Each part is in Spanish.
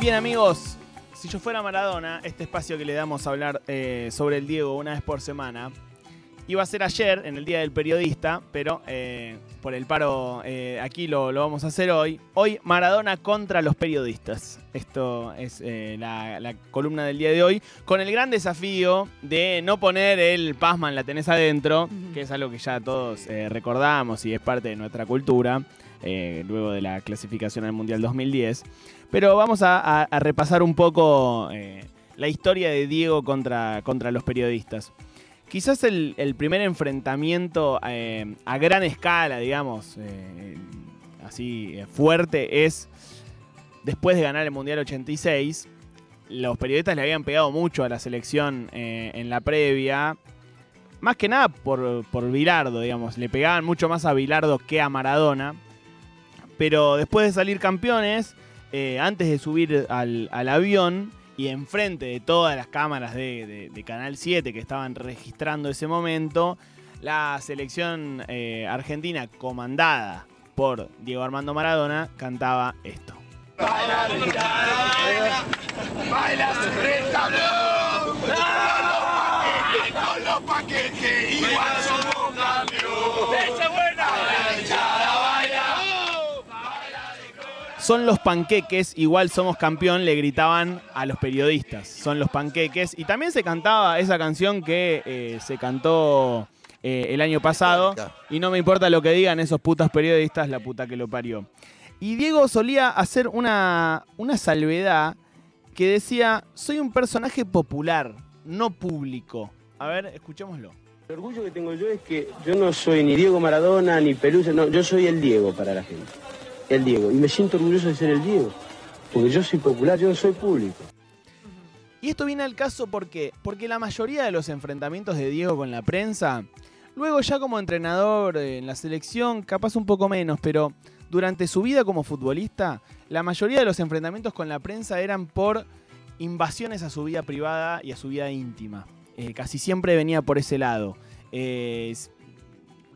Bien amigos, si yo fuera Maradona, este espacio que le damos a hablar eh, sobre el Diego una vez por semana, iba a ser ayer, en el Día del Periodista, pero eh, por el paro eh, aquí lo, lo vamos a hacer hoy. Hoy Maradona contra los periodistas. Esto es eh, la, la columna del día de hoy, con el gran desafío de no poner el Pazman la tenés adentro, que es algo que ya todos recordamos y es parte de nuestra cultura, eh, luego de la clasificación al Mundial 2010. Pero vamos a, repasar un poco eh, la historia de Diego contra, contra los periodistas. Quizás el, primer enfrentamiento eh, a gran escala, digamos, así fuerte, es después de ganar el Mundial 86. Los periodistas le habían pegado mucho a la selección en la previa. Más que nada por, por Bilardo, digamos. Le pegaban mucho más a Bilardo que a Maradona. Pero después de salir campeones, eh, antes de subir al, avión y enfrente de todas las cámaras de, Canal 7 que estaban registrando ese momento, la selección eh, argentina comandada por Diego Armando Maradona cantaba esto. Son los panqueques, igual somos campeón, le gritaban a los periodistas. Son los panqueques. Y también se cantaba esa canción que eh, se cantó eh, el año pasado. Y no me importa lo que digan esos putas periodistas, la puta que lo parió. Y Diego solía hacer una, una salvedad que decía, soy un personaje popular, no público. A ver, escuchémoslo. El orgullo que tengo yo es que yo no soy ni Diego Maradona ni Pelusa, no, yo soy el Diego para la gente. El Diego. Y me siento orgulloso de ser el Diego. Porque yo soy popular, yo soy público. Y esto viene al caso porque, porque la mayoría de los enfrentamientos de Diego con la prensa, luego ya como entrenador en la selección, capaz un poco menos, pero durante su vida como futbolista, la mayoría de los enfrentamientos con la prensa eran por invasiones a su vida privada y a su vida íntima. Eh, casi siempre venía por ese lado. Eh,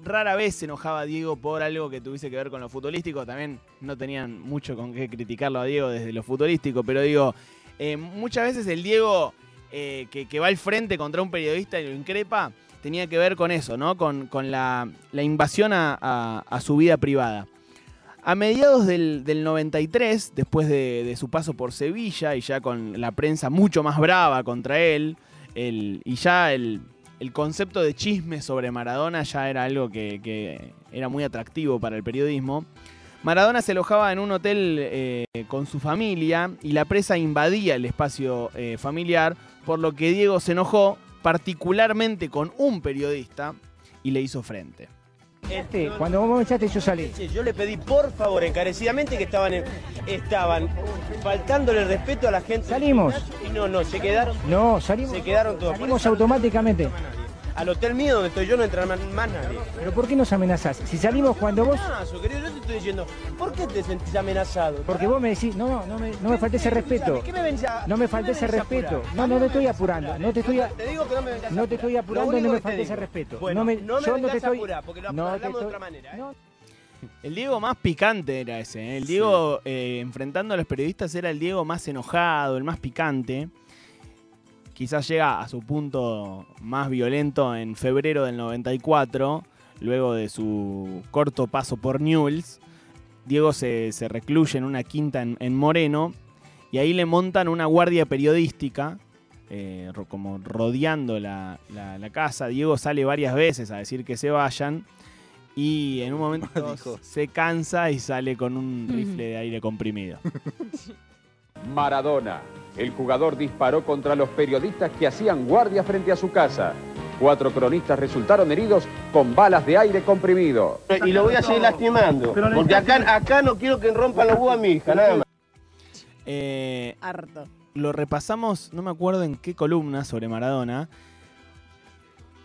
rara vez se enojaba Diego por algo que tuviese que ver con lo futbolístico. También no tenían mucho con qué criticarlo a Diego desde lo futbolístico, pero digo, eh, muchas veces el Diego eh, que, va al frente contra un periodista y lo increpa tenía que ver con eso, ¿no? Con, con la, invasión a, a- a su vida privada. A mediados del, del 93, después de, de su paso por Sevilla y ya con la prensa mucho más brava contra él, el- y ya el, el concepto de chisme sobre Maradona ya era algo que, era muy atractivo para el periodismo. Maradona se alojaba en un hotel eh, con su familia y la presa invadía el espacio eh, familiar, por lo que Diego se enojó particularmente con un periodista y le hizo frente. Este, Cuando vos me echaste yo salí. Yo le pedí por favor encarecidamente que estaban, en- estaban faltándole el respeto a la gente. Salimos. Y no, no, se quedaron No, salimos. Se quedaron todos. Salimos automáticamente. Al hotel mío donde estoy yo no entra más, más nadie. Pero ¿por qué nos amenazás? Si salimos cuando vos... Amenazo, querido, yo te estoy diciendo, ¿por qué te sentís amenazado? Porque vos me decís, no, no me, no me faltes ese respeto. ¿Qué me venís a- No me faltes ese respeto. No, no te estoy apurando. No te estoy, Te digo que no me vengas a no te estoy apurando, único no me digo. ese respeto. Bueno, no me, no me yo no te estoy... apurar, porque lo no hablamos de otra manera, ¿eh? no, El Diego más picante era ese. ¿eh? El Diego eh, enfrentando a los periodistas era el Diego más enojado, el más picante. Quizás llega a su punto más violento en febrero del 94, luego de su corto paso por Newell's. Diego se, se recluye en una quinta en, en Moreno y ahí le montan una guardia periodística, eh, como rodeando la, la- la casa. Diego sale varias veces a decir que se vayan y en un momento Dijo. se cansa y sale con un rifle de aire comprimido. Maradona. El jugador disparó contra los periodistas que hacían guardia frente a su casa. Cuatro cronistas resultaron heridos con balas de aire comprimido. Y lo voy a seguir lastimando. Porque acá, acá no quiero que rompan los huevos a mi hija, nada más. Eh, Harto. lo repasamos, no me acuerdo en qué columna sobre Maradona,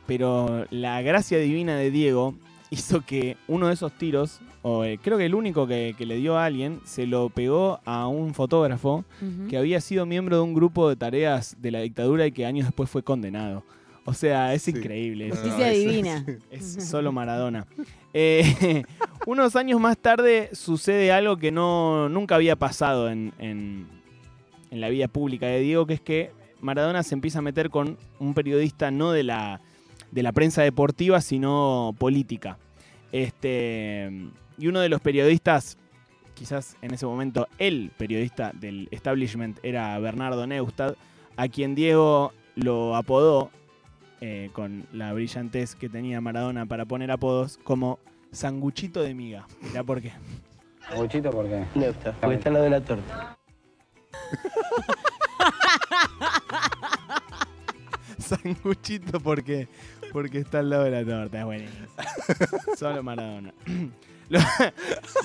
pero la gracia divina de Diego hizo que uno de esos tiros, o eh, creo que el único que, que le dio a alguien, se lo pegó a un fotógrafo que había sido miembro de un grupo de tareas de la dictadura y que años después fue condenado. O sea, es increíble. es- Justicia divina. es solo Maradona. Eh, unos años más tarde sucede algo que no, nunca había pasado en, en- en la vida pública de Diego, que es que Maradona se empieza a meter con un periodista no de la, de la prensa deportiva, sino política. Este, y uno de los periodistas, quizás en ese momento el periodista del establishment, era Bernardo Neustad, a quien Diego lo apodó, eh, con la brillantez que tenía Maradona para poner apodos, como Sanguchito de Miga. Mirá por qué. Bochito, ¿por qué? Neusta, porque está al lado de la torta. Sanguchito porque, porque está al lado de la torta, es buenísimo. Solo Maradona. Los,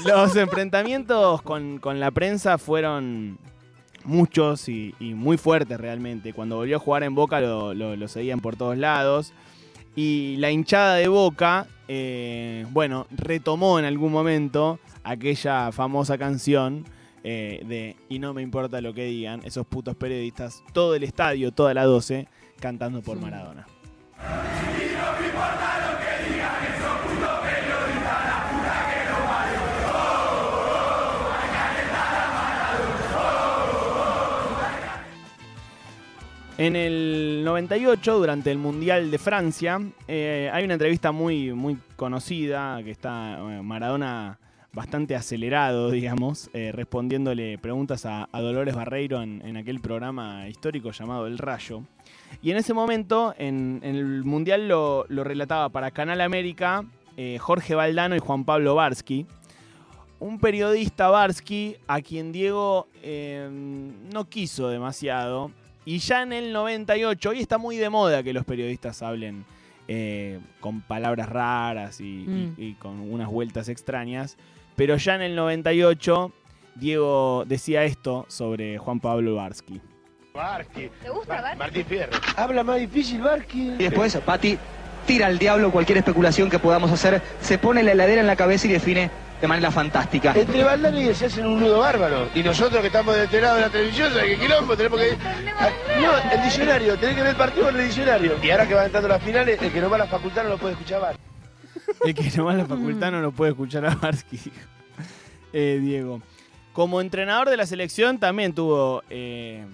los enfrentamientos con, con la prensa fueron muchos y, y muy fuertes realmente. Cuando volvió a jugar en Boca lo, lo- lo seguían por todos lados. Y la hinchada de Boca, eh, bueno, retomó en algún momento aquella famosa canción eh, de Y no me importa lo que digan, esos putos periodistas, todo el estadio, toda la 12, cantando por Maradona. En el 98, durante el Mundial de Francia, eh, hay una entrevista muy, muy conocida que está eh, Maradona bastante acelerado, digamos, eh, respondiéndole preguntas a, Dolores Barreiro en aquel programa histórico llamado El Rayo. Y en ese momento, en, en el Mundial lo, lo relataba para Canal América eh, Jorge Valdano y Juan Pablo Barsky. Un periodista Barsky a quien Diego eh, no quiso demasiado. Y ya en el 98, hoy está muy de moda que los periodistas hablen eh, con palabras raras y, y- Mm. y con unas vueltas extrañas. Pero ya en el 98, Diego decía esto sobre Juan Pablo Barsky. Barqui. ¿Te gusta, Bar? Martín Fierro. Habla más difícil, Barqui. Y después, Pati tira al diablo cualquier especulación que podamos hacer, se pone la heladera en la cabeza y define de manera fantástica. Entre Valdano y se hacen un nudo bárbaro. Y nosotros que estamos de este lado de la televisión, ¿sabes qué quilombo? Tenemos que. No, el diccionario, tenés que ver el partido en el diccionario. Y ahora que van entrando las finales, el que no va a la facultad no lo puede escuchar Bar. El que nomás la facultad no lo puede escuchar a Barsky. dijo. Eh, Diego. Como entrenador de la selección también tuvo eh,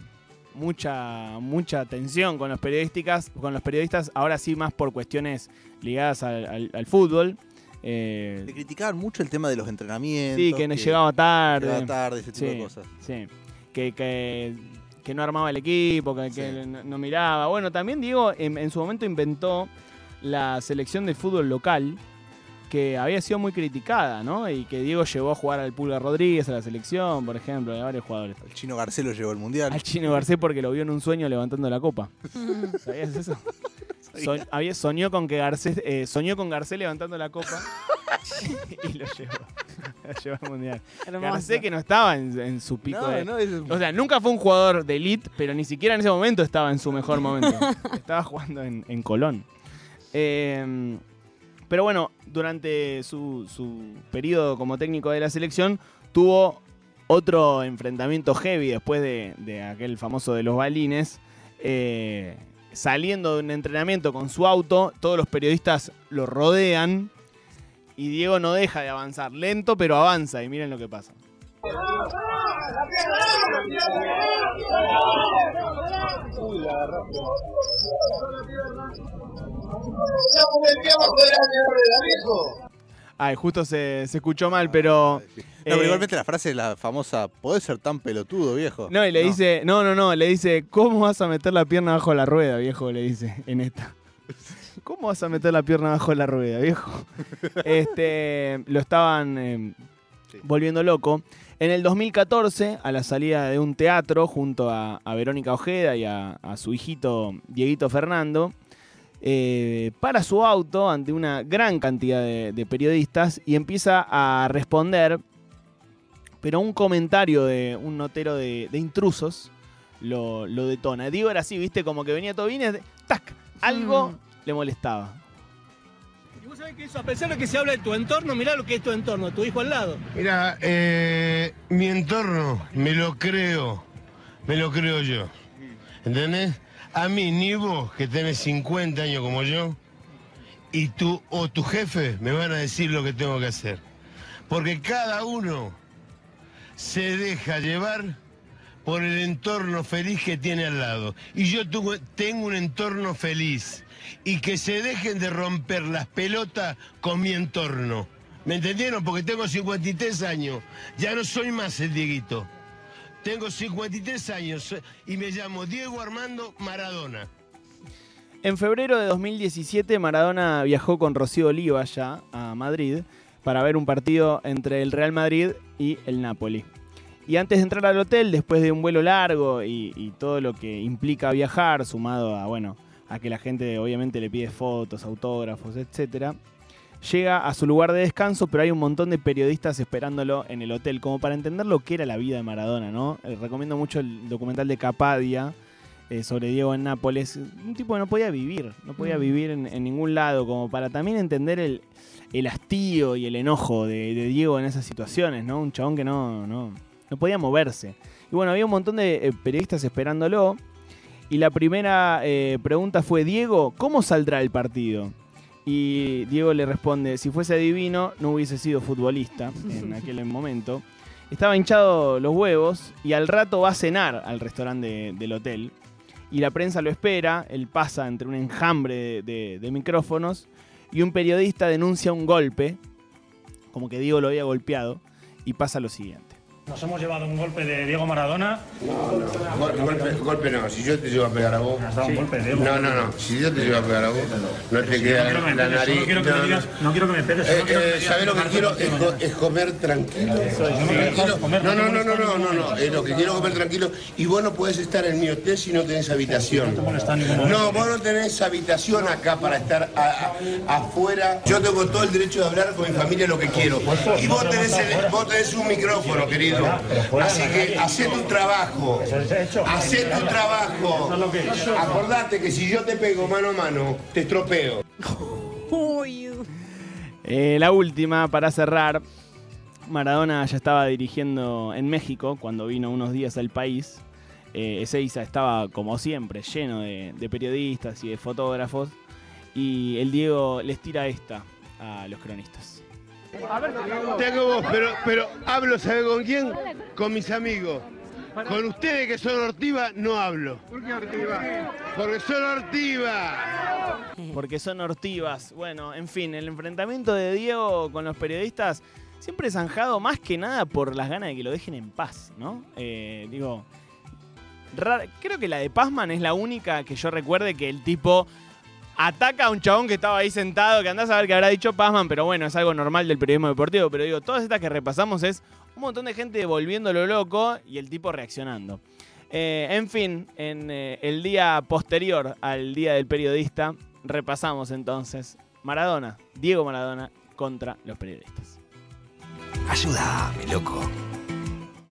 mucha, mucha tensión con los periodísticas, con los periodistas, ahora sí más por cuestiones ligadas al, al- al fútbol. Eh, Le criticaban mucho el tema de los entrenamientos. sí, que, no llegaba tarde. llegaba tarde, ese tipo Sí, de cosas. sí. Que, que, que no armaba el equipo, que, que no, no miraba. Bueno, también Diego en, en su momento inventó la selección de fútbol local, que había sido muy criticada, ¿no? Y que Diego llevó a jugar al Pulga Rodríguez a la selección, por ejemplo, de varios jugadores. El chino Garcelo llegó al mundial. Al Chino Garcés porque lo vio en un sueño levantando la copa. ¿Sabías eso? So- había, soñó con que Garcés, eh, soñó con Garcés levantando la copa y lo llevó. Lo llevó al mundial. Hermoso. Garcés que no estaba en, en su pico No, de- no, es- O sea, nunca fue un jugador de elite, pero ni siquiera en ese momento estaba en su mejor momento. estaba jugando en, en Colón. Eh, pero bueno, durante su, su periodo como técnico de la selección, tuvo otro enfrentamiento heavy después de, aquel famoso de los balines. Eh, saliendo de un entrenamiento con su auto, todos los periodistas lo rodean y Diego no deja de avanzar, lento pero avanza y miren lo que pasa. Ay, justo se, se escuchó mal, pero... No, pero eh, igualmente la frase es la famosa, ¿podés ser tan pelotudo, viejo? No, y le dice, no, no, no, le dice, ¿cómo vas a meter la pierna bajo la rueda, viejo? Le dice en esta. ¿Cómo vas a meter la pierna bajo la rueda, viejo? Este, lo estaban eh, volviendo loco. En el 2014, a la salida de un teatro, junto a, a Verónica Ojeda y a, a su hijito Dieguito Fernando, eh, para su auto ante una gran cantidad de, de periodistas y empieza a responder pero un comentario de un notero de, de intrusos lo, lo detona. Digo, era así, ¿viste? Como que venía todo bien, y, ¡tac! Algo Mm. le molestaba. A pesar de que se habla de tu entorno, mirá lo que es tu entorno, tu hijo al lado. Mira, eh, mi entorno me lo creo, me lo creo yo. ¿Entendés? A mí, ni vos, que tenés 50 años como yo, y tú o tu jefe me van a decir lo que tengo que hacer. Porque cada uno se deja llevar por el entorno feliz que tiene al lado. Y yo tengo un entorno feliz. Y que se dejen de romper las pelotas con mi entorno. ¿Me entendieron? Porque tengo 53 años. Ya no soy más el Dieguito. Tengo 53 años y me llamo Diego Armando Maradona. En febrero de 2017, Maradona viajó con Rocío Oliva ya a Madrid para ver un partido entre el Real Madrid y el Napoli. Y antes de entrar al hotel, después de un vuelo largo y, y todo lo que implica viajar, sumado a, bueno, a que la gente obviamente le pide fotos, autógrafos, etc., llega a su lugar de descanso, pero hay un montón de periodistas esperándolo en el hotel, como para entender lo que era la vida de Maradona, ¿no? Eh, recomiendo mucho el documental de Capadia, eh, sobre Diego en Nápoles. Un tipo que no podía vivir, no podía vivir en, en ningún lado, como para también entender el, el hastío y el enojo de, de Diego en esas situaciones, ¿no? Un chabón que no, no, no podía moverse. Y bueno, había un montón de eh, periodistas esperándolo. Y la primera eh, pregunta fue, Diego, ¿cómo saldrá el partido? Y Diego le responde, si fuese divino, no hubiese sido futbolista en aquel momento. Estaba hinchado los huevos y al rato va a cenar al restaurante de- del hotel. Y la prensa lo espera, él pasa entre un enjambre de, de- de micrófonos y un periodista denuncia un golpe, como que Diego lo había golpeado, y pasa lo siguiente. Nos hemos llevado un golpe de Diego Maradona. Golpe, golpe, golpe no, si yo te llevo a pegar a vos. Has dado un golpe, Diego. No, no, no, si yo te llevo a pegar a vos, no te No queda me la nariz. solo quiero que no, me no. digas, no quiero que me pegues. Eh, eh, ¿Sabés lo que quiero? Es, ¿no? co- es comer tranquilo. no no, no no, no, no, no, no, no. Lo que quiero comer tranquilo. Y vos no podés estar en mi hotel si no tenés habitación. No. No, vos no tenés habitación acá para estar a- a- afuera. Yo tengo todo el derecho de hablar con mi familia lo que quiero. Y vos tenés, el- vos tenés un micrófono, querido. Así que hacé tu trabajo. Hacé tu trabajo. Acordate que si yo te pego mano a mano, te estropeo. Eh, la última, para cerrar, Maradona ya estaba dirigiendo en México cuando vino unos días al país. Eh, Ezeiza estaba, como siempre, lleno de, de periodistas y de fotógrafos. Y el Diego les tira esta a los cronistas. Tengo vos, pero, pero hablo, ¿sabe con quién? Con mis amigos. Con ustedes que son Ortiva, no hablo. ¿Por qué Ortiva? Porque son Ortiva. Porque son ortivas. Bueno, en fin, el enfrentamiento de Diego con los periodistas siempre zanjado más que nada por las ganas de que lo dejen en paz, ¿no? Eh, digo, creo que la de Pazman es la única que yo recuerde que el tipo ataca a un chabón que estaba ahí sentado, que andás a ver qué habrá dicho Pazman, pero bueno, es algo normal del periodismo deportivo. Pero digo, todas estas que repasamos es un montón de gente volviéndolo loco y el tipo reaccionando. Eh, en fin, en eh, el día posterior al Día del Periodista, repasamos entonces Maradona, Diego Maradona contra los periodistas. Ayúdame, loco.